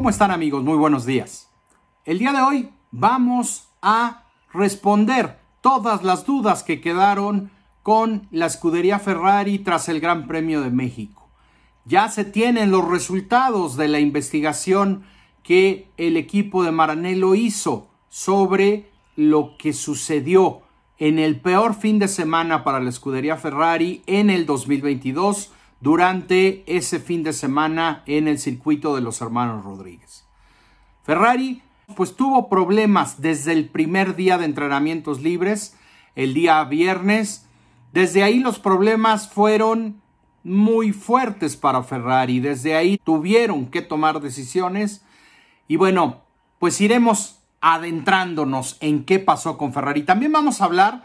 ¿Cómo están amigos? Muy buenos días. El día de hoy vamos a responder todas las dudas que quedaron con la escudería Ferrari tras el Gran Premio de México. Ya se tienen los resultados de la investigación que el equipo de Maranello hizo sobre lo que sucedió en el peor fin de semana para la escudería Ferrari en el 2022 durante ese fin de semana en el circuito de los hermanos Rodríguez. Ferrari pues tuvo problemas desde el primer día de entrenamientos libres, el día viernes. Desde ahí los problemas fueron muy fuertes para Ferrari. Desde ahí tuvieron que tomar decisiones. Y bueno, pues iremos adentrándonos en qué pasó con Ferrari. También vamos a hablar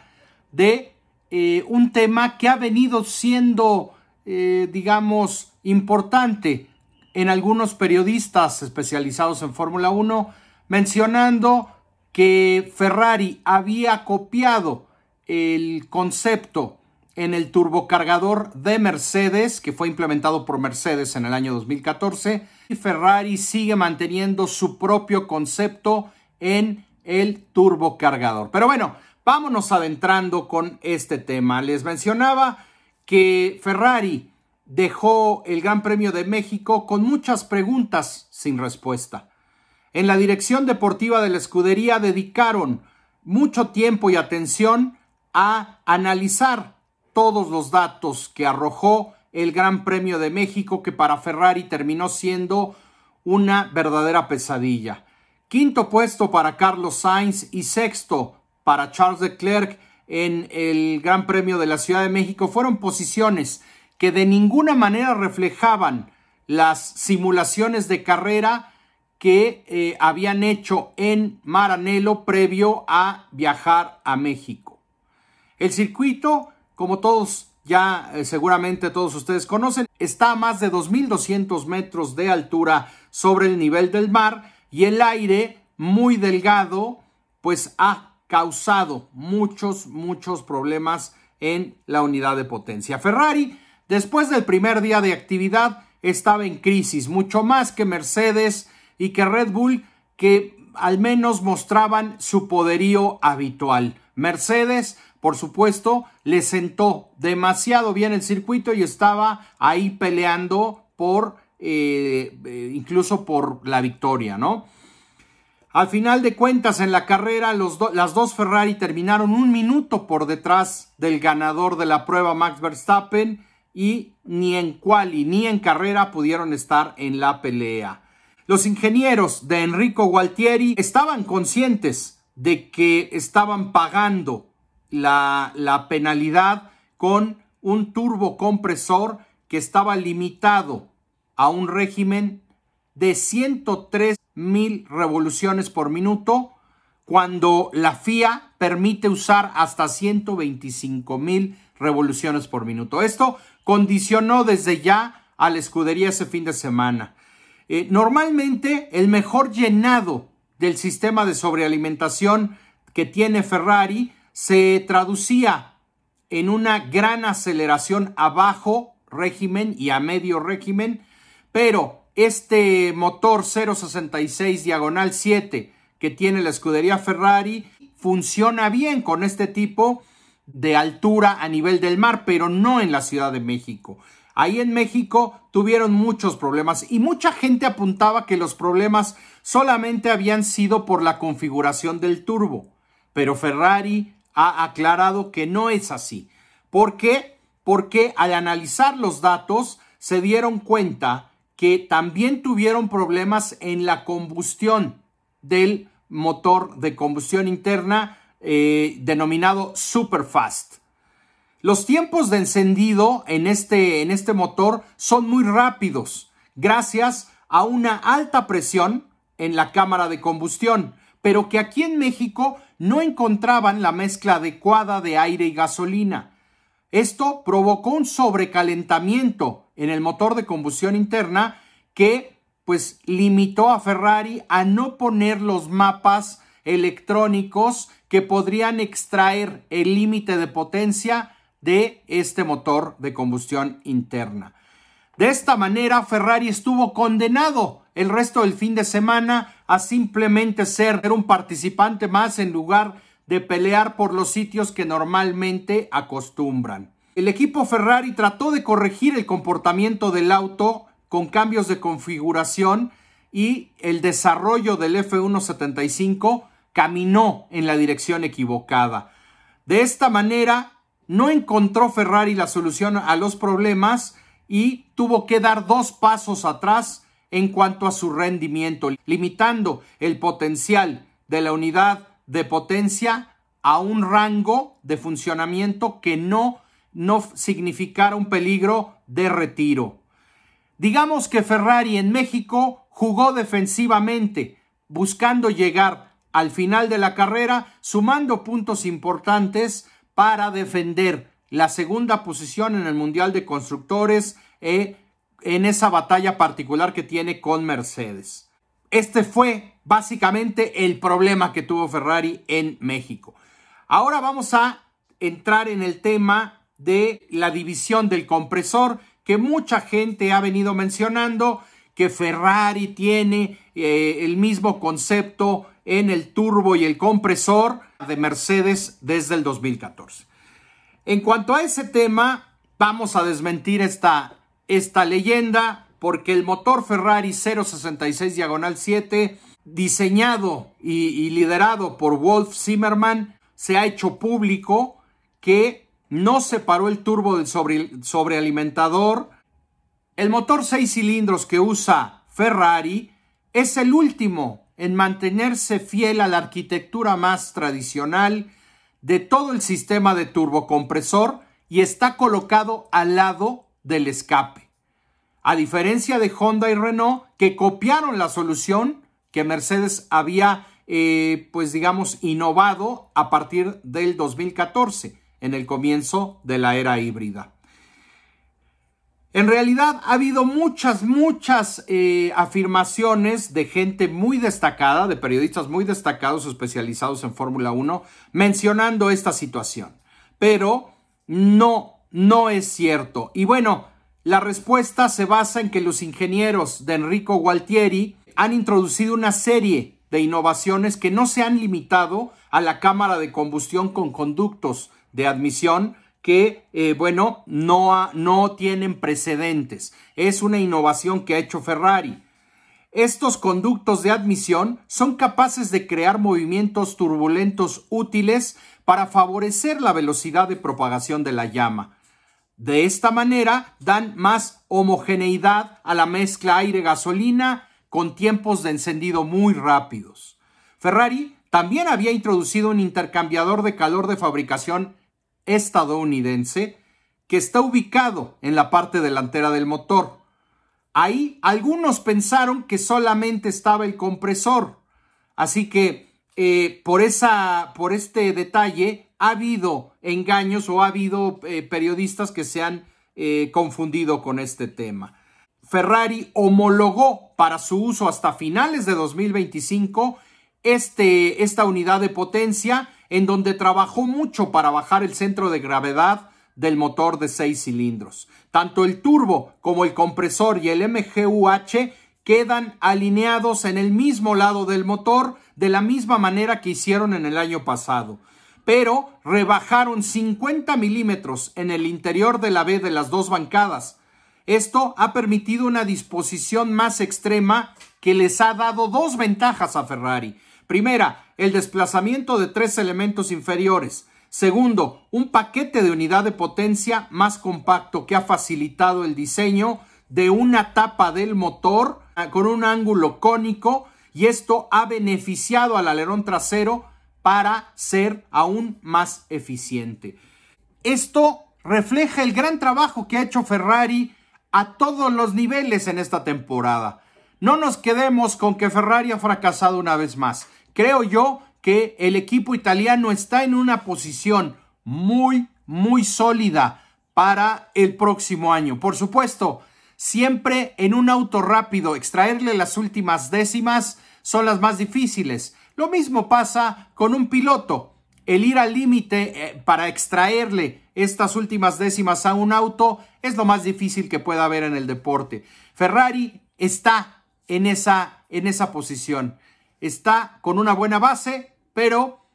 de eh, un tema que ha venido siendo, eh, digamos, importante en algunos periodistas especializados en Fórmula 1, mencionando que Ferrari había copiado el concepto en el turbocargador de Mercedes, que fue implementado por Mercedes en el año 2014, y Ferrari sigue manteniendo su propio concepto en el turbocargador. Pero bueno, vámonos adentrando con este tema. Les mencionaba que Ferrari dejó el Gran Premio de México con muchas preguntas sin respuesta. En la dirección deportiva de la escudería dedicaron mucho tiempo y atención a analizar todos los datos que arrojó el Gran Premio de México, que para Ferrari terminó siendo una verdadera pesadilla. Quinto puesto para Carlos Sainz y sexto para Charles Leclerc en el Gran Premio de la Ciudad de México fueron posiciones que de ninguna manera reflejaban las simulaciones de carrera que eh, habían hecho en Maranello previo a viajar a México. El circuito, como todos ya eh, seguramente todos ustedes conocen, está a más de 2.200 metros de altura sobre el nivel del mar y el aire muy delgado pues ha causado muchos, muchos problemas en la unidad de potencia. Ferrari Después del primer día de actividad estaba en crisis, mucho más que Mercedes y que Red Bull, que al menos mostraban su poderío habitual. Mercedes, por supuesto, le sentó demasiado bien el circuito y estaba ahí peleando por, eh, eh, incluso por la victoria, ¿no? Al final de cuentas, en la carrera, las dos Ferrari terminaron un minuto por detrás del ganador de la prueba, Max Verstappen, y ni en quali ni en carrera pudieron estar en la pelea. Los ingenieros de Enrico Gualtieri estaban conscientes de que estaban pagando la, la penalidad con un turbocompresor que estaba limitado a un régimen de 103 mil revoluciones por minuto cuando la FIA permite usar hasta 125 mil revoluciones por minuto. Esto condicionó desde ya a la escudería ese fin de semana. Eh, normalmente el mejor llenado del sistema de sobrealimentación que tiene Ferrari se traducía en una gran aceleración a bajo régimen y a medio régimen, pero este motor 066 diagonal 7 que tiene la escudería Ferrari funciona bien con este tipo de altura a nivel del mar, pero no en la Ciudad de México. Ahí en México tuvieron muchos problemas y mucha gente apuntaba que los problemas solamente habían sido por la configuración del turbo. Pero Ferrari ha aclarado que no es así. ¿Por qué? Porque al analizar los datos se dieron cuenta que también tuvieron problemas en la combustión del motor de combustión interna eh, denominado Superfast. Los tiempos de encendido en este, en este motor son muy rápidos, gracias a una alta presión en la cámara de combustión, pero que aquí en México no encontraban la mezcla adecuada de aire y gasolina. Esto provocó un sobrecalentamiento en el motor de combustión interna que pues limitó a Ferrari a no poner los mapas electrónicos que podrían extraer el límite de potencia de este motor de combustión interna. De esta manera, Ferrari estuvo condenado el resto del fin de semana a simplemente ser un participante más en lugar de pelear por los sitios que normalmente acostumbran. El equipo Ferrari trató de corregir el comportamiento del auto con cambios de configuración y el desarrollo del F175 caminó en la dirección equivocada. De esta manera, no encontró Ferrari la solución a los problemas y tuvo que dar dos pasos atrás en cuanto a su rendimiento, limitando el potencial de la unidad de potencia a un rango de funcionamiento que no, no significara un peligro de retiro. Digamos que Ferrari en México jugó defensivamente, buscando llegar al final de la carrera, sumando puntos importantes para defender la segunda posición en el Mundial de Constructores eh, en esa batalla particular que tiene con Mercedes. Este fue básicamente el problema que tuvo Ferrari en México. Ahora vamos a entrar en el tema de la división del compresor que mucha gente ha venido mencionando que Ferrari tiene eh, el mismo concepto en el turbo y el compresor de Mercedes desde el 2014. En cuanto a ese tema, vamos a desmentir esta, esta leyenda porque el motor Ferrari 066 diagonal 7, diseñado y, liderado por Wolf Zimmerman, se ha hecho público que no separó el turbo del sobrealimentador el motor 6 cilindros que usa Ferrari es el último en mantenerse fiel a la arquitectura más tradicional de todo el sistema de turbocompresor y está colocado al lado del escape. A diferencia de Honda y Renault que copiaron la solución que Mercedes había eh, pues digamos innovado a partir del 2014 en el comienzo de la era híbrida. En realidad ha habido muchas, muchas eh, afirmaciones de gente muy destacada, de periodistas muy destacados especializados en Fórmula 1, mencionando esta situación. Pero no, no es cierto. Y bueno, la respuesta se basa en que los ingenieros de Enrico Gualtieri han introducido una serie de innovaciones que no se han limitado a la cámara de combustión con conductos de admisión, que, eh, bueno, no, no tienen precedentes. Es una innovación que ha hecho Ferrari. Estos conductos de admisión son capaces de crear movimientos turbulentos útiles para favorecer la velocidad de propagación de la llama. De esta manera dan más homogeneidad a la mezcla aire-gasolina con tiempos de encendido muy rápidos. Ferrari también había introducido un intercambiador de calor de fabricación estadounidense que está ubicado en la parte delantera del motor. Ahí algunos pensaron que solamente estaba el compresor. Así que eh, por, esa, por este detalle ha habido engaños o ha habido eh, periodistas que se han eh, confundido con este tema. Ferrari homologó para su uso hasta finales de 2025 este, esta unidad de potencia en donde trabajó mucho para bajar el centro de gravedad del motor de seis cilindros. Tanto el turbo como el compresor y el MGUH quedan alineados en el mismo lado del motor de la misma manera que hicieron en el año pasado, pero rebajaron 50 milímetros en el interior de la B de las dos bancadas. Esto ha permitido una disposición más extrema que les ha dado dos ventajas a Ferrari. Primera, el desplazamiento de tres elementos inferiores. Segundo, un paquete de unidad de potencia más compacto que ha facilitado el diseño de una tapa del motor ah, con un ángulo cónico y esto ha beneficiado al alerón trasero para ser aún más eficiente. Esto refleja el gran trabajo que ha hecho Ferrari a todos los niveles en esta temporada. No nos quedemos con que Ferrari ha fracasado una vez más. Creo yo que el equipo italiano está en una posición muy, muy sólida para el próximo año. Por supuesto, siempre en un auto rápido, extraerle las últimas décimas son las más difíciles. Lo mismo pasa con un piloto. el ir al límite eh, para extraerle estas últimas décimas a un auto es lo más difícil que pueda haber en el deporte. Ferrari está en esa, en esa posición. Está con una buena base, pero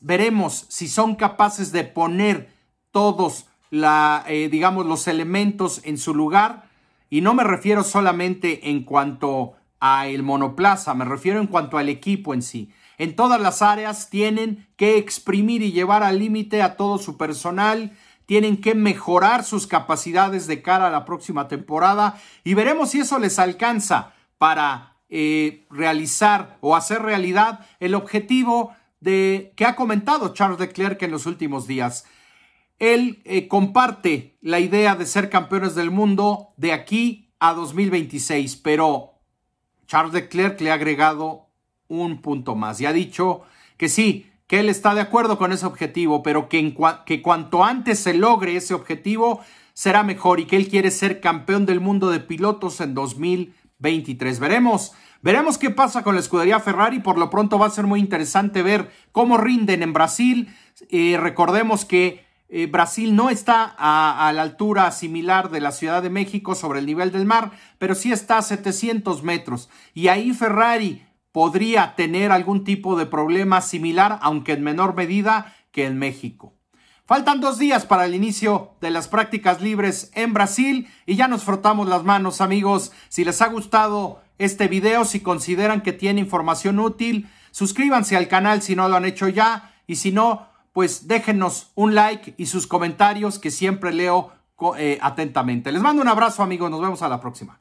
veremos si son capaces de poner todos la, eh, digamos, los elementos en su lugar. Y no me refiero solamente en cuanto a el monoplaza, me refiero en cuanto al equipo en sí. En todas las áreas tienen que exprimir y llevar al límite a todo su personal, tienen que mejorar sus capacidades de cara a la próxima temporada y veremos si eso les alcanza para eh, realizar o hacer realidad el objetivo de que ha comentado Charles Leclerc en los últimos días. Él eh, comparte la idea de ser campeones del mundo de aquí a 2026, pero Charles Leclerc le ha agregado un punto más y ha dicho que sí, que él está de acuerdo con ese objetivo, pero que, que cuanto antes se logre ese objetivo será mejor y que él quiere ser campeón del mundo de pilotos en 2023. Veremos, veremos qué pasa con la escudería Ferrari. Por lo pronto va a ser muy interesante ver cómo rinden en Brasil. Eh, recordemos que eh, Brasil no está a, la altura similar de la Ciudad de México sobre el nivel del mar, pero sí está a 700 metros. Y ahí Ferrari podría tener algún tipo de problema similar, aunque en menor medida que en México. Faltan dos días para el inicio de las prácticas libres en Brasil y ya nos frotamos las manos amigos. Si les ha gustado este video, si consideran que tiene información útil, suscríbanse al canal si no lo han hecho ya y si no, pues déjenos un like y sus comentarios que siempre leo eh, atentamente. Les mando un abrazo amigos, nos vemos a la próxima.